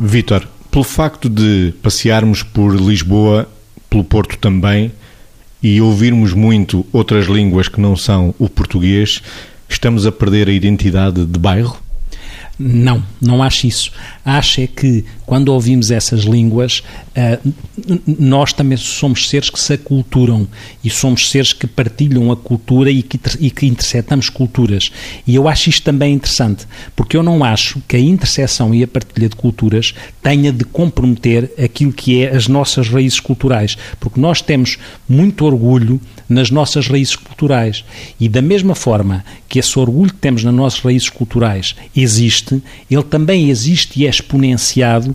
Vítor, pelo facto de passearmos por Lisboa, pelo Porto também, e ouvirmos muito outras línguas que não são o português, estamos a perder a identidade de bairro? Não, não acho isso. Acho é que quando ouvimos essas línguas, uh, nós também somos seres que se aculturam e somos seres que partilham a cultura e que, e que interceptamos culturas. E eu acho isto também interessante, porque eu não acho que a interseção e a partilha de culturas tenha de comprometer aquilo que é as nossas raízes culturais, porque nós temos muito orgulho nas nossas raízes culturais. E da mesma forma que esse orgulho que temos nas nossas raízes culturais existe, ele também existe e é exponenciado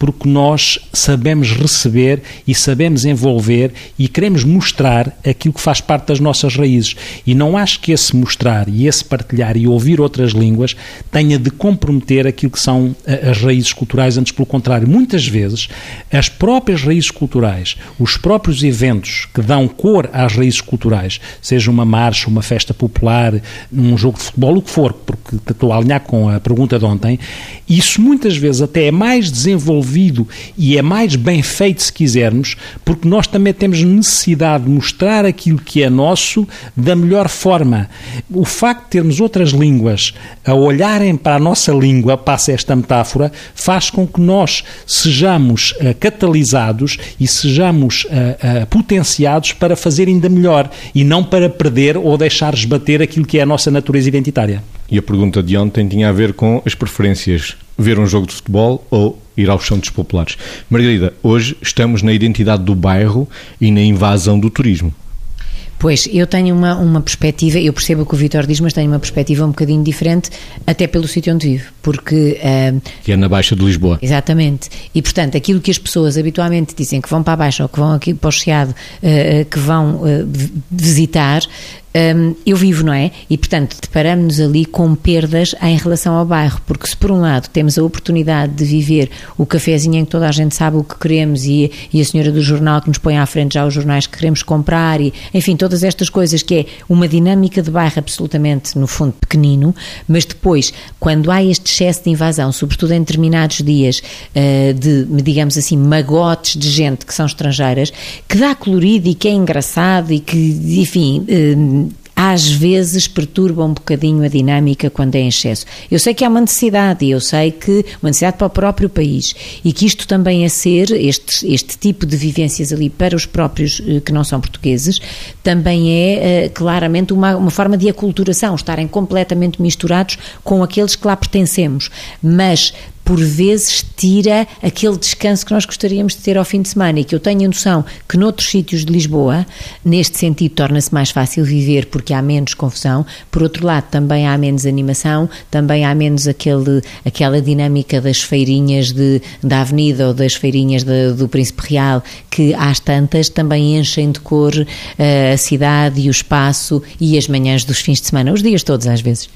porque nós sabemos receber e sabemos envolver e queremos mostrar aquilo que faz parte das nossas raízes. E não acho que esse mostrar e esse partilhar e ouvir outras línguas tenha de comprometer aquilo que são eh, as raízes culturais, antes pelo contrário, muitas vezes as próprias raízes culturais, os próprios eventos que dão cor às raízes culturais, seja uma marcha, uma festa popular, um jogo de futebol, o que for, porque estou a alinhar com a pergunta de ontem, isso muitas vezes até é mais desenvolvido desenvolvido e é mais bem feito, se quisermos, porque nós também temos necessidade de mostrar aquilo que é nosso da melhor forma. O facto de termos outras línguas a olharem para a nossa língua, passa esta metáfora, faz com que nós sejamos uh, catalisados e sejamos uh, uh, potenciados para fazer ainda melhor e não para perder ou deixar esbater aquilo que é a nossa natureza identitária. E a pergunta de ontem tinha a ver com as preferências ver um jogo de futebol ou ir aos Santos Populares. Margarida, hoje estamos na identidade do bairro e na invasão do turismo. Pois, eu tenho uma, uma perspectiva, eu percebo o que o Vitor diz, mas tenho uma perspectiva um bocadinho diferente, até pelo sítio onde vivo, porque... Uh, que é na Baixa de Lisboa. Exatamente. E, portanto, aquilo que as pessoas habitualmente dizem que vão para a Baixa ou que vão aqui para o Chiado, uh, que vão uh, visitar, um, eu vivo, não é? E, portanto, deparamos-nos ali com perdas em relação ao bairro, porque se por um lado temos a oportunidade de viver o cafezinho em que toda a gente sabe o que queremos e, e a senhora do jornal que nos põe à frente já os jornais que queremos comprar e, enfim, todas estas coisas que é uma dinâmica de bairro absolutamente, no fundo, pequenino, mas depois, quando há este excesso de invasão, sobretudo em determinados dias uh, de, digamos assim, magotes de gente que são estrangeiras, que dá colorido e que é engraçado e que, enfim... Uh, às vezes perturba um bocadinho a dinâmica quando é em excesso. Eu sei que há uma necessidade, eu sei que uma necessidade para o próprio país e que isto também é ser, este, este tipo de vivências ali para os próprios eh, que não são portugueses, também é uh, claramente uma, uma forma de aculturação, estarem completamente misturados com aqueles que lá pertencemos. Mas por vezes tira aquele descanso que nós gostaríamos de ter ao fim de semana e que eu tenho a noção que noutros sítios de Lisboa, neste sentido, torna-se mais fácil viver porque há menos confusão, por outro lado, também há menos animação, também há menos aquele, aquela dinâmica das feirinhas de, da Avenida ou das feirinhas de, do Príncipe Real, que às tantas também enchem de cor uh, a cidade e o espaço e as manhãs dos fins de semana, os dias todos às vezes.